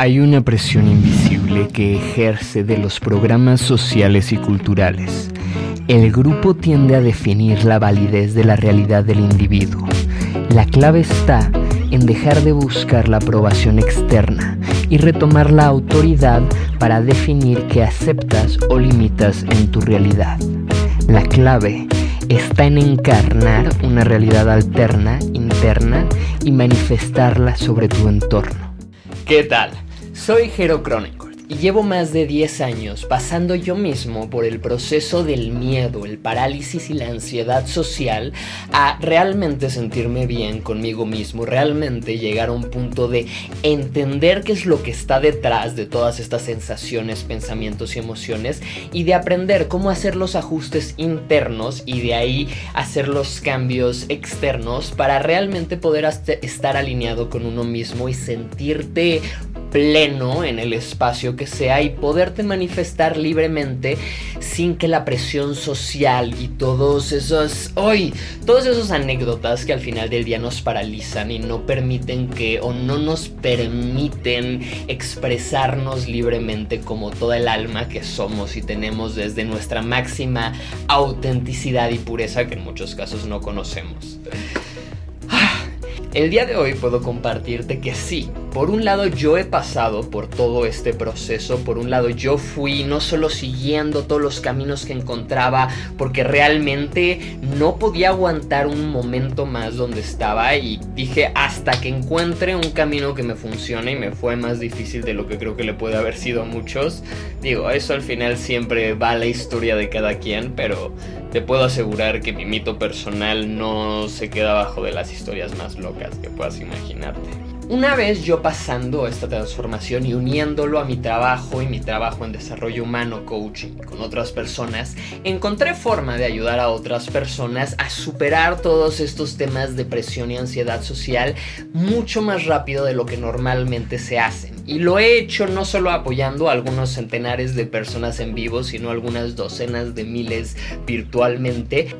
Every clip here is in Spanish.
Hay una presión invisible que ejerce de los programas sociales y culturales. El grupo tiende a definir la validez de la realidad del individuo. La clave está en dejar de buscar la aprobación externa y retomar la autoridad para definir qué aceptas o limitas en tu realidad. La clave está en encarnar una realidad alterna, interna, y manifestarla sobre tu entorno. ¿Qué tal? Soy Jero Cronencourt y llevo más de 10 años pasando yo mismo por el proceso del miedo, el parálisis y la ansiedad social a realmente sentirme bien conmigo mismo, realmente llegar a un punto de entender qué es lo que está detrás de todas estas sensaciones, pensamientos y emociones y de aprender cómo hacer los ajustes internos y de ahí hacer los cambios externos para realmente poder estar alineado con uno mismo y sentirte pleno en el espacio que sea y poderte manifestar libremente sin que la presión social y todos esos hoy todos esos anécdotas que al final del día nos paralizan y no permiten que o no nos permiten expresarnos libremente como toda el alma que somos y tenemos desde nuestra máxima autenticidad y pureza que en muchos casos no conocemos. El día de hoy puedo compartirte que sí, por un lado yo he pasado por todo este proceso, por un lado yo fui no solo siguiendo todos los caminos que encontraba, porque realmente no podía aguantar un momento más donde estaba y dije hasta que encuentre un camino que me funcione y me fue más difícil de lo que creo que le puede haber sido a muchos. Digo, eso al final siempre va la historia de cada quien, pero te puedo asegurar que mi mito personal no se queda abajo de las historias más locas que puedas imaginarte. Una vez yo pasando esta transformación y uniéndolo a mi trabajo y mi trabajo en desarrollo humano, coaching con otras personas, encontré forma de ayudar a otras personas a superar todos estos temas de presión y ansiedad social mucho más rápido de lo que normalmente se hacen. Y lo he hecho no solo apoyando a algunos centenares de personas en vivo, sino algunas docenas de miles virtualmente.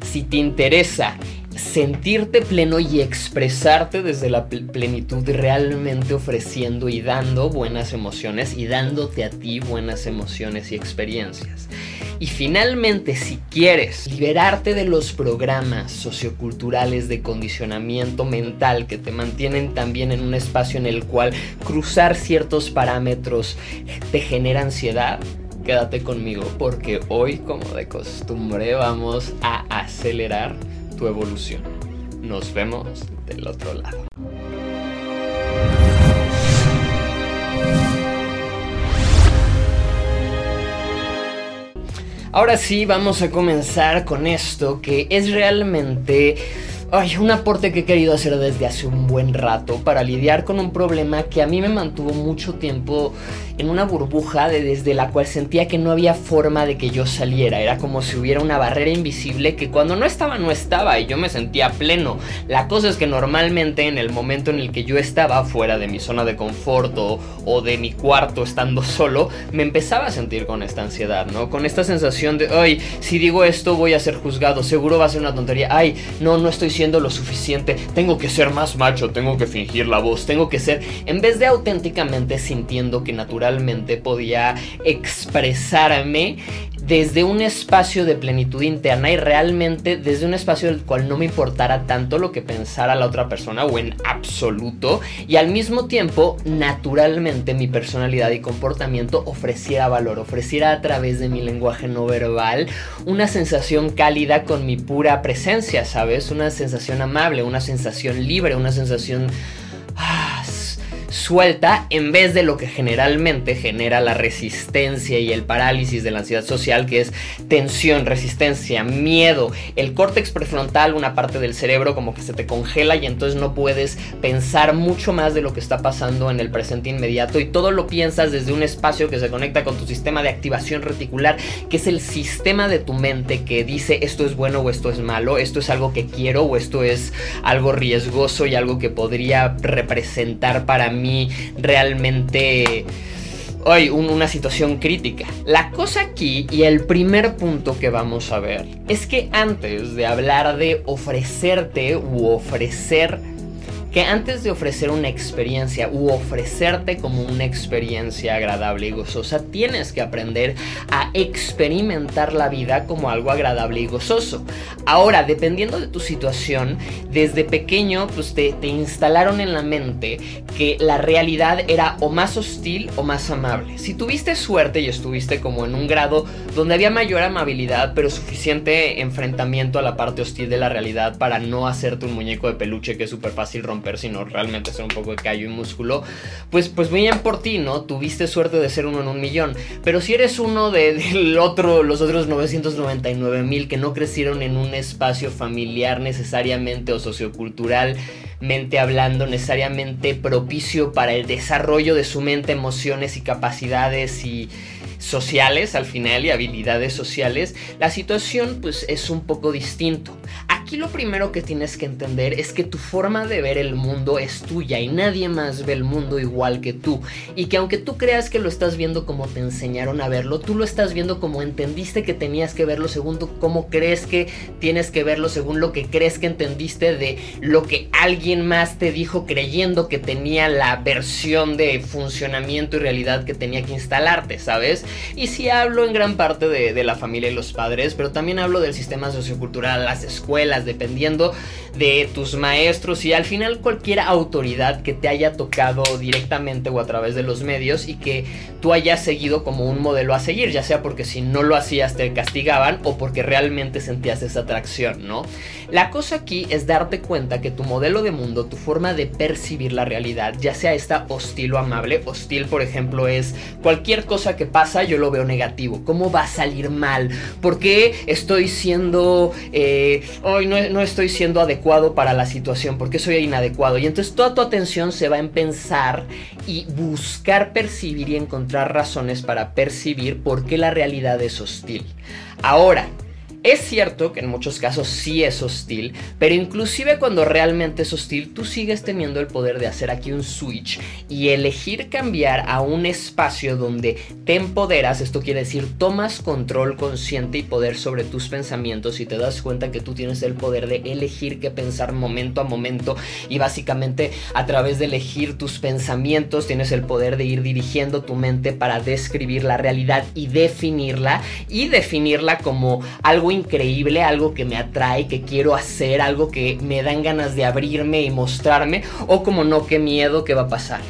Si te interesa sentirte pleno y expresarte desde la plenitud realmente ofreciendo y dando buenas emociones y dándote a ti buenas emociones y experiencias. Y finalmente, si quieres liberarte de los programas socioculturales de condicionamiento mental que te mantienen también en un espacio en el cual cruzar ciertos parámetros te genera ansiedad, quédate conmigo porque hoy, como de costumbre, vamos a acelerar evolución. Nos vemos del otro lado. Ahora sí, vamos a comenzar con esto que es realmente Ay, un aporte que he querido hacer desde hace un buen rato para lidiar con un problema que a mí me mantuvo mucho tiempo en una burbuja de, desde la cual sentía que no había forma de que yo saliera. Era como si hubiera una barrera invisible que cuando no estaba, no estaba y yo me sentía pleno. La cosa es que normalmente en el momento en el que yo estaba fuera de mi zona de confort o, o de mi cuarto estando solo, me empezaba a sentir con esta ansiedad, ¿no? Con esta sensación de, ay, si digo esto voy a ser juzgado, seguro va a ser una tontería, ay, no, no estoy siendo lo suficiente, tengo que ser más macho, tengo que fingir la voz, tengo que ser, en vez de auténticamente sintiendo que naturalmente podía expresarme desde un espacio de plenitud interna y realmente desde un espacio del cual no me importara tanto lo que pensara la otra persona o en absoluto y al mismo tiempo naturalmente mi personalidad y comportamiento ofreciera valor, ofreciera a través de mi lenguaje no verbal una sensación cálida con mi pura presencia, ¿sabes? Una sensación amable, una sensación libre, una sensación... Ah, suelta en vez de lo que generalmente genera la resistencia y el parálisis de la ansiedad social, que es tensión, resistencia, miedo. El córtex prefrontal, una parte del cerebro como que se te congela y entonces no puedes pensar mucho más de lo que está pasando en el presente inmediato y todo lo piensas desde un espacio que se conecta con tu sistema de activación reticular, que es el sistema de tu mente que dice esto es bueno o esto es malo, esto es algo que quiero o esto es algo riesgoso y algo que podría representar para mí realmente hoy una situación crítica. La cosa aquí y el primer punto que vamos a ver es que antes de hablar de ofrecerte u ofrecer que antes de ofrecer una experiencia u ofrecerte como una experiencia agradable y gozosa, tienes que aprender a experimentar la vida como algo agradable y gozoso. Ahora, dependiendo de tu situación, desde pequeño pues te, te instalaron en la mente que la realidad era o más hostil o más amable. Si tuviste suerte y estuviste como en un grado donde había mayor amabilidad, pero suficiente enfrentamiento a la parte hostil de la realidad para no hacerte un muñeco de peluche que es súper fácil romper, sino realmente ser un poco de callo y músculo, pues, pues bien por ti, ¿no? Tuviste suerte de ser uno en un millón. Pero si eres uno de, otro, los otros 999 mil que no crecieron en un espacio familiar necesariamente o socioculturalmente hablando, necesariamente propicio para el desarrollo de su mente, emociones y capacidades y sociales al final y habilidades sociales, la situación pues es un poco distinto. Aquí lo primero que tienes que entender es que tu forma de ver el mundo es tuya y nadie más ve el mundo igual que tú. Y que aunque tú creas que lo estás viendo como te enseñaron a verlo, tú lo estás viendo como entendiste que tenías que verlo según cómo crees que tienes que verlo, según lo que crees que entendiste de lo que alguien más te dijo creyendo que tenía la versión de funcionamiento y realidad que tenía que instalarte, ¿sabes? Y sí hablo en gran parte de, de la familia y los padres, pero también hablo del sistema sociocultural, las escuelas, dependiendo de tus maestros y al final cualquier autoridad que te haya tocado directamente o a través de los medios y que tú hayas seguido como un modelo a seguir, ya sea porque si no lo hacías te castigaban o porque realmente sentías esa atracción, ¿no? La cosa aquí es darte cuenta que tu modelo de mundo, tu forma de percibir la realidad, ya sea esta hostil o amable, hostil por ejemplo es cualquier cosa que pasa yo lo veo negativo, ¿cómo va a salir mal? ¿Por qué estoy siendo... Eh, hoy no, estoy siendo adecuado para la situación, porque soy inadecuado. Y entonces toda tu atención se va en pensar y buscar percibir y encontrar razones para percibir por qué la realidad es hostil. Ahora, es cierto que en muchos casos sí es hostil, pero inclusive cuando realmente es hostil, tú sigues teniendo el poder de hacer aquí un switch y elegir cambiar a un espacio donde te empoderas, esto quiere decir tomas control consciente y poder sobre tus pensamientos y te das cuenta que tú tienes el poder de elegir qué pensar momento a momento y básicamente a través de elegir tus pensamientos tienes el poder de ir dirigiendo tu mente para describir la realidad y definirla y definirla como algo increíble, algo que me atrae, que quiero hacer, algo que me dan ganas de abrirme y mostrarme, o como no, qué miedo que va a pasar.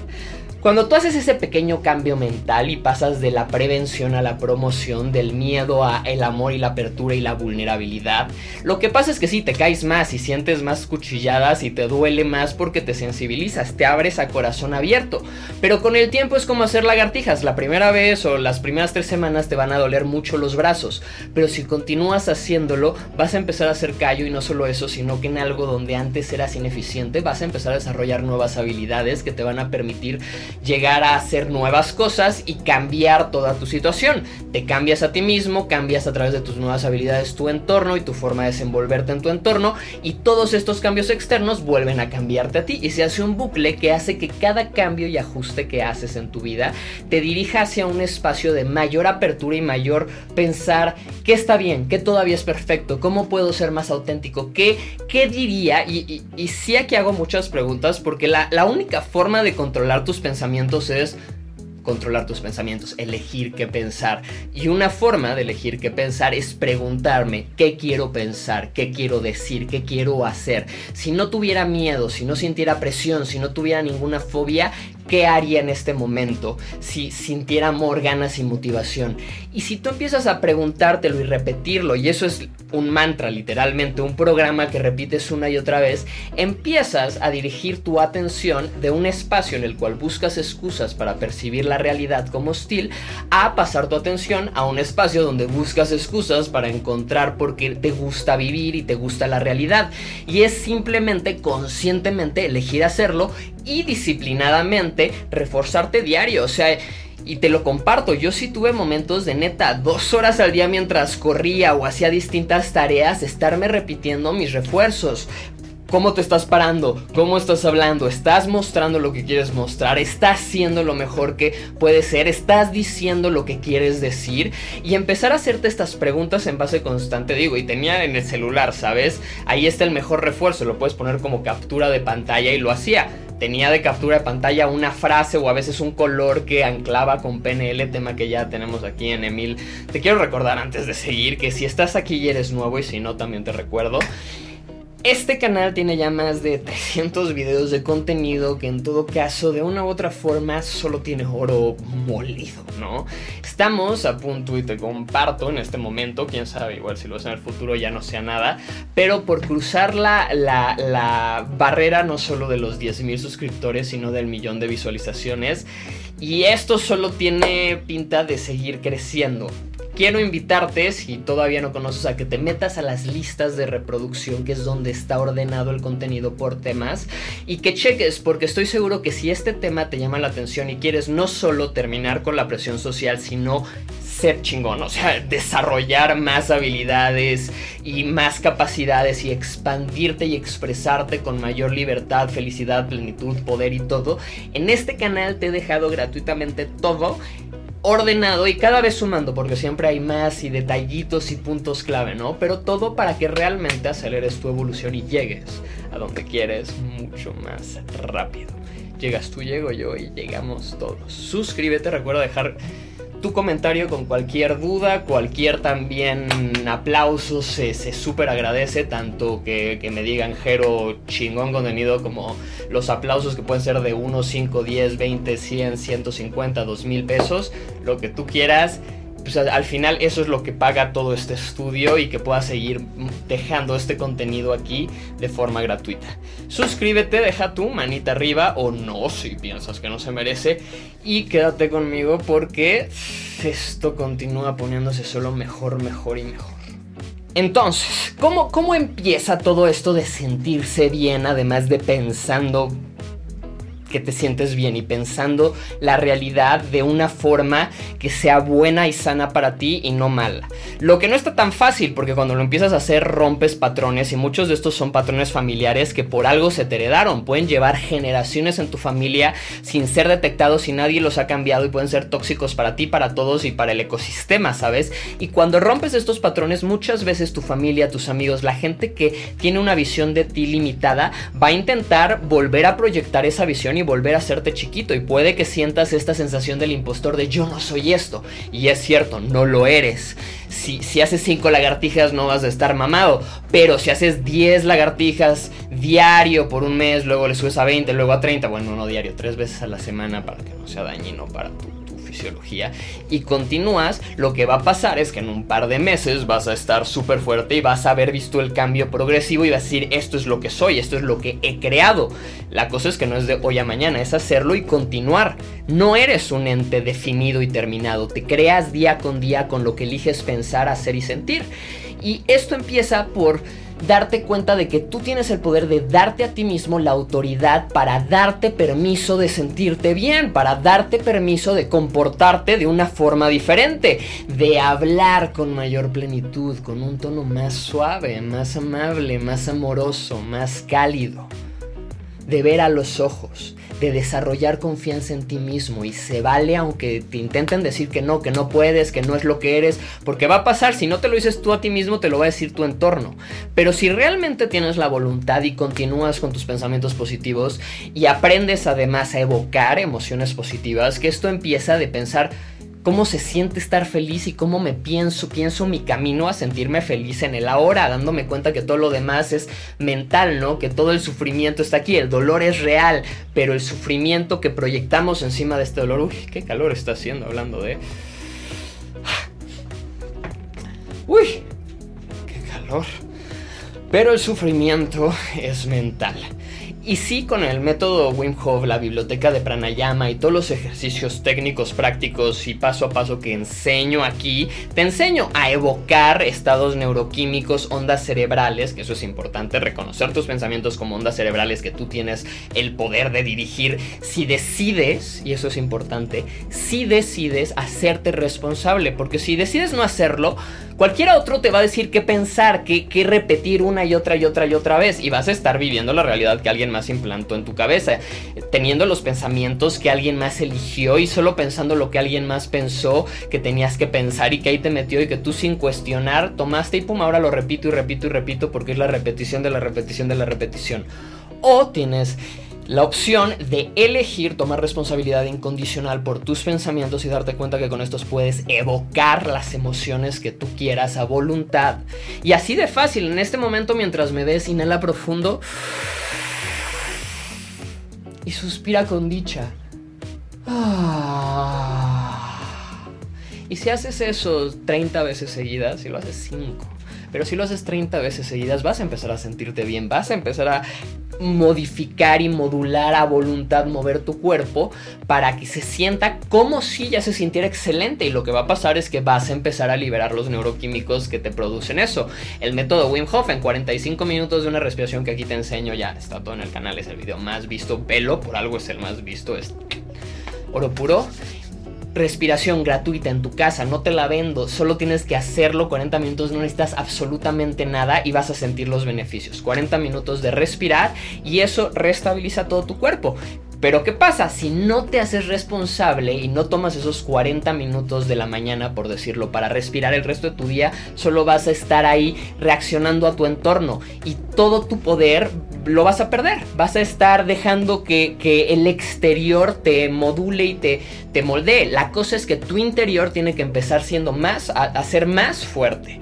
Cuando tú haces ese pequeño cambio mental y pasas de la prevención a la promoción, del miedo a el amor y la apertura y la vulnerabilidad, lo que pasa es que sí, te caes más y sientes más cuchilladas y te duele más porque te sensibilizas, te abres a corazón abierto. Pero con el tiempo es como hacer lagartijas, la primera vez o las primeras tres semanas te van a doler mucho los brazos, pero si continúas haciéndolo vas a empezar a hacer callo y no solo eso, sino que en algo donde antes eras ineficiente vas a empezar a desarrollar nuevas habilidades que te van a permitir llegar a hacer nuevas cosas y cambiar toda tu situación. Te cambias a ti mismo, cambias a través de tus nuevas habilidades tu entorno y tu forma de desenvolverte en tu entorno y todos estos cambios externos vuelven a cambiarte a ti y se hace un bucle que hace que cada cambio y ajuste que haces en tu vida te dirija hacia un espacio de mayor apertura y mayor pensar qué está bien, qué todavía es perfecto, cómo puedo ser más auténtico, qué, qué diría y, y, sí aquí hago muchas preguntas porque la, la única forma de controlar tus pensamientos es controlar tus pensamientos, elegir qué pensar. Y una forma de elegir qué pensar es preguntarme qué quiero pensar, qué quiero decir, qué quiero hacer. Si no tuviera miedo, si no sintiera presión, si no tuviera ninguna fobia, ¿qué haría en este momento si sintiera amor, ganas y motivación? Y si tú empiezas a preguntártelo y repetirlo, y eso es un mantra literalmente, un programa que repites una y otra vez, empiezas a dirigir tu atención de un espacio en el cual buscas excusas para percibir la realidad como hostil a pasar tu atención a un espacio donde buscas excusas para encontrar por qué te gusta vivir y te gusta la realidad. Y es simplemente conscientemente elegir hacerlo y disciplinadamente reforzarte diario. O sea, y te lo comparto, yo sí tuve momentos de neta, dos horas al día mientras corría o hacía distintas tareas, estarme repitiendo mis refuerzos cómo te estás parando, cómo estás hablando, estás mostrando lo que quieres mostrar, estás siendo lo mejor que puedes ser, estás diciendo lo que quieres decir y empezar a hacerte estas preguntas en base constante, digo, y tenía en el celular, ¿sabes? Ahí está el mejor refuerzo, lo puedes poner como captura de pantalla y lo hacía. Tenía de captura de pantalla una frase o a veces un color que anclaba con PNL, tema que ya tenemos aquí en Emil. Te quiero recordar antes de seguir que si estás aquí y eres nuevo y si no también te recuerdo. Este canal tiene ya más de 300 videos de contenido que en todo caso de una u otra forma solo tiene oro molido, ¿no? Estamos a punto y te comparto en este momento, quién sabe, igual si lo ves en el futuro ya no sea nada, pero por cruzar la, la, la barrera no solo de los 10.000 suscriptores, sino del millón de visualizaciones. Y esto solo tiene pinta de seguir creciendo quiero invitarte, si todavía no conoces, a que te metas a las listas de reproducción, que es donde está ordenado el contenido por temas, y que cheques, porque estoy seguro que si este tema te llama la atención y quieres no solo terminar con la presión social, sino ser chingón, o sea, desarrollar más habilidades y más capacidades y expandirte y expresarte con mayor libertad, felicidad, plenitud, poder y todo, en este canal te he dejado gratuitamente todo ordenado y cada vez sumando, porque siempre hay más y detallitos y puntos clave, ¿no? Pero todo para que realmente aceleres tu evolución y llegues a donde quieres mucho más rápido. Llegas tú, llego yo y llegamos todos. Suscríbete, recuerda dejar tu comentario con cualquier duda, cualquier también aplauso se, súper agradece, tanto que, que, me digan Jero chingón contenido como los aplausos que pueden ser de 1, 5, 10, 20, 100, 150, 2000 pesos, lo que tú quieras pues al final eso es lo que paga todo este estudio y que puedas seguir dejando este contenido aquí de forma gratuita. Suscríbete, deja tu manita arriba o no si piensas que no se merece y quédate conmigo porque esto continúa poniéndose solo mejor, mejor y mejor. Entonces, ¿cómo, ¿cómo empieza todo esto de sentirse bien además de pensando que te sientes bien y pensando la realidad de una forma que sea buena y sana para ti y no mala. Lo que no está tan fácil porque cuando lo empiezas a hacer rompes patrones y muchos de estos son patrones familiares que por algo se te heredaron. Pueden llevar generaciones en tu familia sin ser detectados y nadie los ha cambiado y pueden ser tóxicos para ti, para todos y para el ecosistema, ¿sabes? Y cuando rompes estos patrones muchas veces tu familia, tus amigos, la gente que tiene una visión de ti limitada va a intentar volver a proyectar esa visión y volver a hacerte chiquito y puede que sientas esta sensación del impostor de yo no soy esto. Y es cierto, no lo eres. Si, si haces 5 lagartijas no vas a estar mamado, pero si haces 10 lagartijas diario por un mes, luego le subes a 20, luego a 30, bueno, no diario, tres veces a la semana para que no sea dañino para tu fisiología y continúas, lo que va a pasar es que en un par de meses vas a estar súper fuerte y vas a haber visto el cambio progresivo y vas a decir esto es lo que soy, esto es lo que he creado. La cosa es que no es de hoy a mañana, es hacerlo y continuar. No eres un ente definido y terminado, te creas día con día con lo que eliges pensar, hacer y sentir. Y esto empieza por darte cuenta de que tú tienes el poder de darte a ti mismo la autoridad para darte permiso de sentirte bien, para darte permiso de comportarte de una forma diferente, de hablar con mayor plenitud, con un tono más suave, más amable, más amoroso, más cálido, de ver a los ojos, de desarrollar confianza en ti mismo y se vale aunque te intenten decir que no, que no puedes, que no es lo que eres, porque va a pasar, si no te lo dices tú a ti mismo, te lo va a decir tu entorno. Pero si realmente tienes la voluntad y continúas con tus pensamientos positivos y aprendes además a evocar emociones positivas, que esto empieza de pensar, cómo se siente estar feliz y cómo me pienso, pienso mi camino a sentirme feliz en el ahora, dándome cuenta que todo lo demás es mental, ¿no? Que todo el sufrimiento está aquí, el dolor es real, pero el sufrimiento que proyectamos encima de este dolor, uy, qué calor está haciendo hablando de... Uy, qué calor. Pero el sufrimiento es mental. Y sí, con el método Wim Hof, la biblioteca de pranayama y todos los ejercicios técnicos, prácticos y paso a paso que enseño aquí, te enseño a evocar estados neuroquímicos, ondas cerebrales, que eso es importante, reconocer tus pensamientos como ondas cerebrales que tú tienes el poder de dirigir. Si decides, y eso es importante, si decides hacerte responsable, porque si decides no hacerlo, Cualquiera otro te va a decir qué pensar, qué, qué repetir una y otra y otra y otra vez. Y vas a estar viviendo la realidad que alguien más implantó en tu cabeza. Teniendo los pensamientos que alguien más eligió y solo pensando lo que alguien más pensó que tenías que pensar y que ahí te metió y que tú sin cuestionar tomaste y pum, ahora lo repito y repito y repito porque es la repetición de la repetición de la repetición. O tienes la opción de elegir tomar responsabilidad incondicional por tus pensamientos y darte cuenta que con estos puedes evocar las emociones que tú quieras a voluntad. Y así de fácil, en este momento mientras me ves, inhala profundo y suspira con dicha. Ah. Y si haces eso 30 veces seguidas, si lo haces 5, pero si lo haces 30 veces seguidas, vas a empezar a sentirte bien, vas a empezar a modificar y modular a voluntad, mover tu cuerpo para que se sienta como si ya se sintiera excelente. Y lo que va a pasar es que vas a empezar a liberar los neuroquímicos que te producen eso. El método Wim Hof en 45 minutos de una respiración que aquí te enseño ya está todo en el canal, es el video más visto, velo, por algo es el más visto, es oro puro respiración gratuita en tu casa, no te la vendo, solo tienes que hacerlo 40 minutos, no necesitas absolutamente nada y vas a sentir los beneficios. 40 minutos de respirar y eso restabiliza todo tu cuerpo. Pero ¿qué pasa? Si no te haces responsable y no tomas esos 40 minutos de la mañana, por decirlo, para respirar el resto de tu día, solo vas a estar ahí reaccionando a tu entorno y todo tu poder lo vas a perder. Vas a estar dejando que, el exterior te module y te, te moldee. La cosa es que tu interior tiene que empezar siendo más, a ser más fuerte.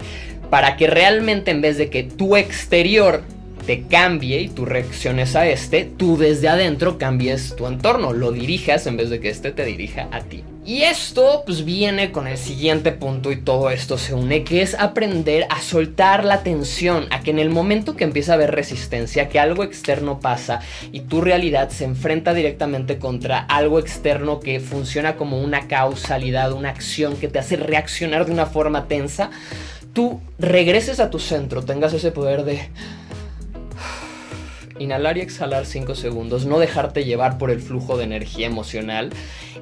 Para que realmente en vez de que tu exterior te cambie y tú reacciones a este, tú desde adentro cambies tu entorno, lo dirijas en vez de que este te dirija a ti. Y esto pues viene con el siguiente punto y todo esto se une, que es aprender a soltar la tensión, a que en el momento que empieza a haber resistencia, que algo externo pasa y tu realidad se enfrenta directamente contra algo externo que funciona como una causalidad, una acción que te hace reaccionar de una forma tensa, tú regreses a tu centro, tengas ese poder de inhalar y exhalar 5 segundos, no dejarte llevar por el flujo de energía emocional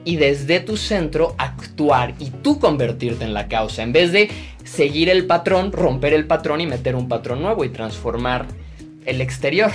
y desde tu centro actuar y tú convertirte en la causa, en vez de seguir el patrón, romper el patrón y meter un patrón nuevo y transformar el exterior.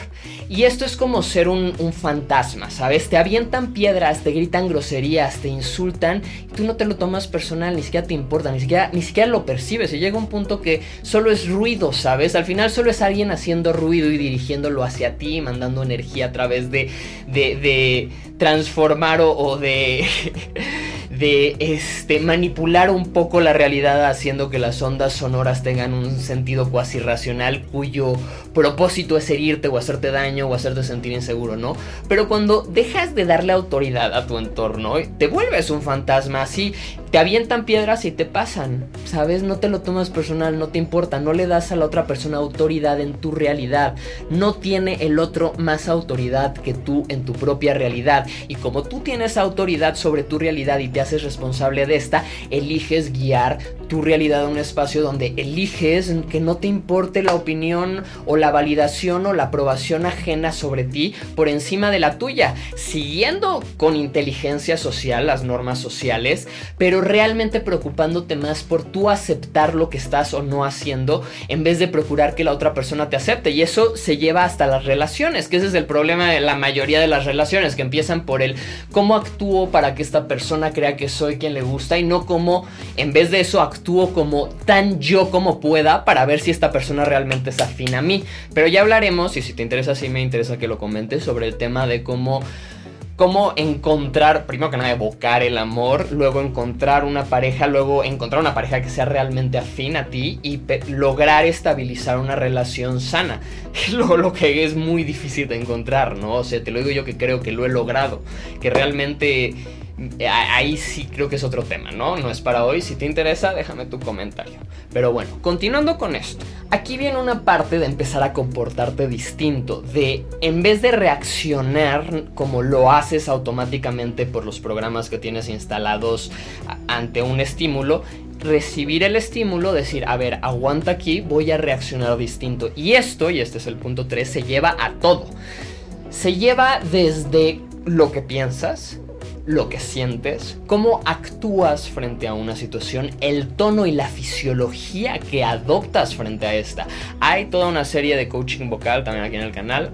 Y esto es como ser un, fantasma, ¿sabes? Te avientan piedras, te gritan groserías, te insultan, y tú no te lo tomas personal, ni siquiera te importa, ni siquiera, ni siquiera lo percibes. Y llega un punto que solo es ruido, ¿sabes? Al final solo es alguien haciendo ruido y dirigiéndolo hacia ti, mandando energía a través de, de, transformar o de... de este, manipular un poco la realidad haciendo que las ondas sonoras tengan un sentido cuasi racional cuyo propósito es herirte o hacerte daño o hacerte sentir inseguro, ¿no? Pero cuando dejas de darle autoridad a tu entorno, te vuelves un fantasma así, te avientan piedras y te pasan, ¿sabes? No te lo tomas personal, no te importa, no le das a la otra persona autoridad en tu realidad, no tiene el otro más autoridad que tú en tu propia realidad y como tú tienes autoridad sobre tu realidad y te haces responsable de esta, eliges guiar tu realidad a un espacio donde eliges que no te importe la opinión o la validación o la aprobación ajena sobre ti por encima de la tuya, siguiendo con inteligencia social las normas sociales, pero realmente preocupándote más por tú aceptar lo que estás o no haciendo en vez de procurar que la otra persona te acepte. Y eso se lleva hasta las relaciones, que ese es el problema de la mayoría de las relaciones, que empiezan por el cómo actúo para que esta persona crea que soy quien le gusta y no como en vez de eso actúo como tan yo como pueda para ver si esta persona realmente es afín a mí. Pero ya hablaremos y si te interesa, sí me interesa que lo comentes sobre el tema de cómo cómo encontrar, primero que nada, evocar el amor, luego encontrar una pareja, luego encontrar una pareja que sea realmente afín a ti y lograr estabilizar una relación sana. Lo, lo que es muy difícil de encontrar, ¿no? O sea, te lo digo yo que creo que lo he logrado, que realmente ahí sí creo que es otro tema, ¿no? No es para hoy. Si te interesa, déjame tu comentario. Pero bueno, continuando con esto. Aquí viene una parte de empezar a comportarte distinto. De en vez de reaccionar como lo haces automáticamente por los programas que tienes instalados ante un estímulo, recibir el estímulo, decir, a ver, aguanta aquí, voy a reaccionar distinto. Y esto, y este es el punto 3, se lleva a todo. Se lleva desde lo que piensas, lo que sientes, cómo actúas frente a una situación, el tono y la fisiología que adoptas frente a esta. Hay toda una serie de coaching vocal también aquí en el canal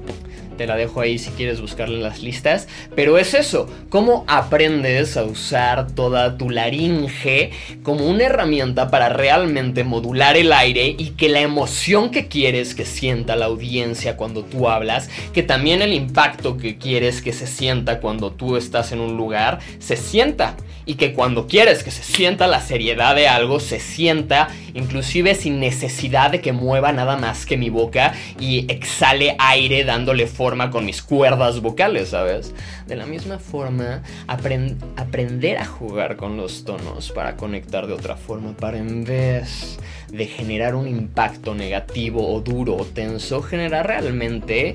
te la dejo ahí si quieres buscarle las listas. Pero es eso, cómo aprendes a usar toda tu laringe como una herramienta para realmente modular el aire y que la emoción que quieres que sienta la audiencia cuando tú hablas, que también el impacto que quieres que se sienta cuando tú estás en un lugar, se sienta y que cuando quieres que se sienta la seriedad de algo, se sienta inclusive sin necesidad de que mueva nada más que mi boca y exhale aire dándole con mis cuerdas vocales, ¿sabes? De la misma forma, aprender a jugar con los tonos para conectar de otra forma, para en vez de generar un impacto negativo o duro o tenso, generar realmente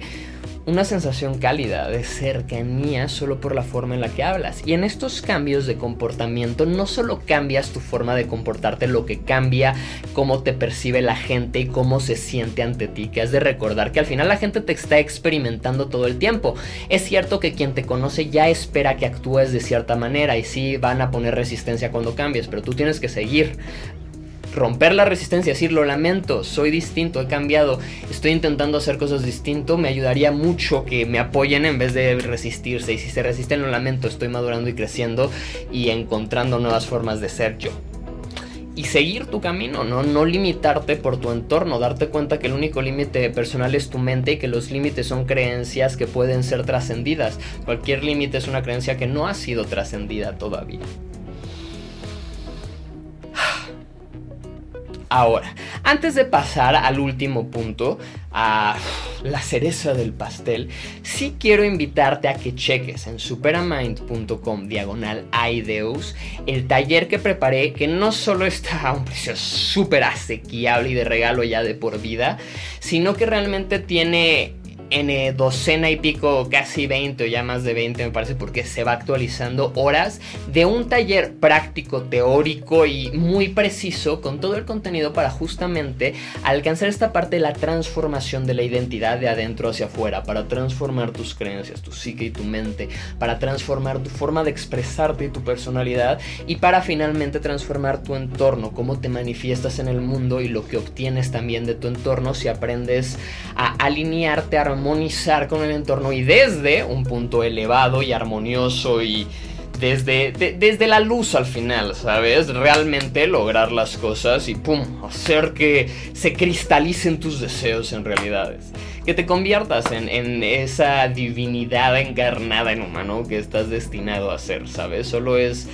una sensación cálida de cercanía solo por la forma en la que hablas. Y en estos cambios de comportamiento no solo cambias tu forma de comportarte, lo que cambia cómo te percibe la gente y cómo se siente ante ti, que has de recordar que al final la gente te está experimentando todo el tiempo. Es cierto que quien te conoce ya espera que actúes de cierta manera y sí van a poner resistencia cuando cambies, pero tú tienes que seguir romper la resistencia, decir lo lamento, soy distinto, he cambiado, estoy intentando hacer cosas distinto, me ayudaría mucho que me apoyen en vez de resistirse. Y si se resisten, lo lamento, estoy madurando y creciendo y encontrando nuevas formas de ser yo. Y seguir tu camino, ¿no? No limitarte por tu entorno, darte cuenta que el único límite personal es tu mente y que los límites son creencias que pueden ser trascendidas. Cualquier límite es una creencia que no ha sido trascendida todavía. Ahora, antes de pasar al último punto, a la cereza del pastel, sí quiero invitarte a que cheques en superamind.com diagonal ideus el taller que preparé que no solo está a un precio súper asequible y de regalo ya de por vida, sino que realmente tiene en docena y pico, casi 20 o ya más de 20 me parece, porque se va actualizando horas de un taller práctico, teórico y muy preciso con todo el contenido para justamente alcanzar esta parte de la transformación de la identidad de adentro hacia afuera, para transformar tus creencias, tu psique y tu mente, para transformar tu forma de expresarte y tu personalidad y para finalmente transformar tu entorno, cómo te manifiestas en el mundo y lo que obtienes también de tu entorno si aprendes a alinearte, a armonizar con el entorno y desde un punto elevado y armonioso y desde, desde la luz al final, ¿sabes? Realmente lograr las cosas y pum, hacer que se cristalicen tus deseos en realidades. Que te conviertas en, en esa divinidad encarnada en humano que estás destinado a ser, ¿sabes? Solo es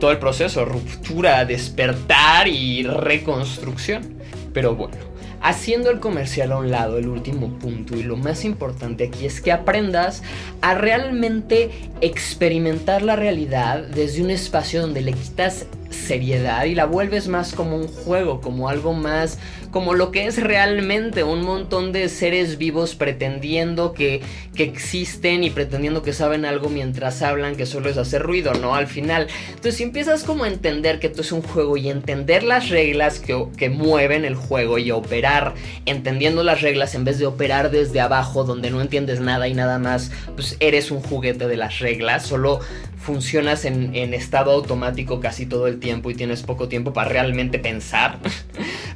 todo el proceso, ruptura, despertar y reconstrucción. Pero bueno. Haciendo el comercial a un lado, el último punto y lo más importante aquí es que aprendas a realmente experimentar la realidad desde un espacio donde le quitas seriedad y la vuelves más como un juego, como algo más, como lo que es realmente un montón de seres vivos pretendiendo que, que existen y pretendiendo que saben algo mientras hablan, que solo es hacer ruido, ¿no? Al final. Entonces, si empiezas como a entender que esto es un juego y entender las reglas que, que mueven el juego y operar entendiendo las reglas en vez de operar desde abajo donde no entiendes nada y nada más, pues eres un juguete de las reglas, solo funcionas en, estado automático casi todo el tiempo y tienes poco tiempo para realmente pensar.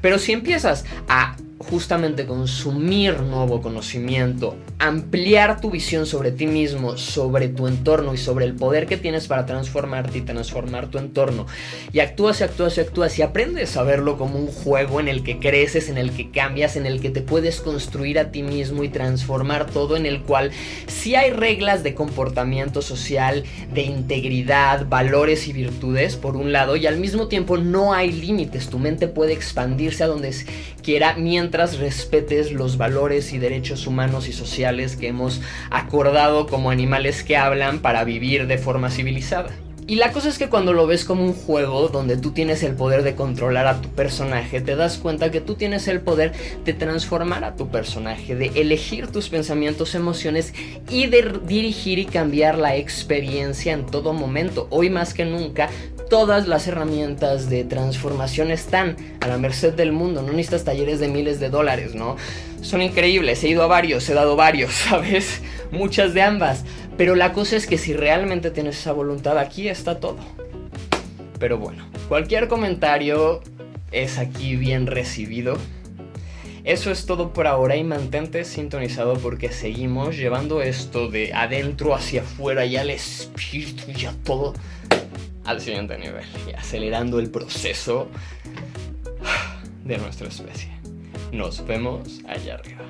Pero si empiezas a justamente consumir nuevo conocimiento, ampliar tu visión sobre ti mismo, sobre tu entorno y sobre el poder que tienes para transformarte y transformar tu entorno. Y actúas y actúas y actúas y aprendes a verlo como un juego en el que creces, en el que cambias, en el que te puedes construir a ti mismo y transformar todo, en el cual si hay reglas de comportamiento social, de integridad, valores y virtudes, por un lado, y al mismo tiempo no hay límites, tu mente puede expandirse a donde quiera mientras respetes los valores y derechos humanos y sociales que hemos acordado como animales que hablan para vivir de forma civilizada. Y la cosa es que cuando lo ves como un juego donde tú tienes el poder de controlar a tu personaje, te das cuenta que tú tienes el poder de transformar a tu personaje, de elegir tus pensamientos, emociones y de dirigir y cambiar la experiencia en todo momento. Hoy más que nunca, todas las herramientas de transformación están a la merced del mundo. No necesitas talleres de miles de dólares, ¿no? Son increíbles. He ido a varios, he dado varios, ¿sabes? muchas de ambas. Pero la cosa es que si realmente tienes esa voluntad, aquí está todo. Pero bueno, cualquier comentario es aquí bien recibido. Eso es todo por ahora y mantente sintonizado porque seguimos llevando esto de adentro hacia afuera y al espíritu y a todo al siguiente nivel y acelerando el proceso de nuestra especie. Nos vemos allá arriba.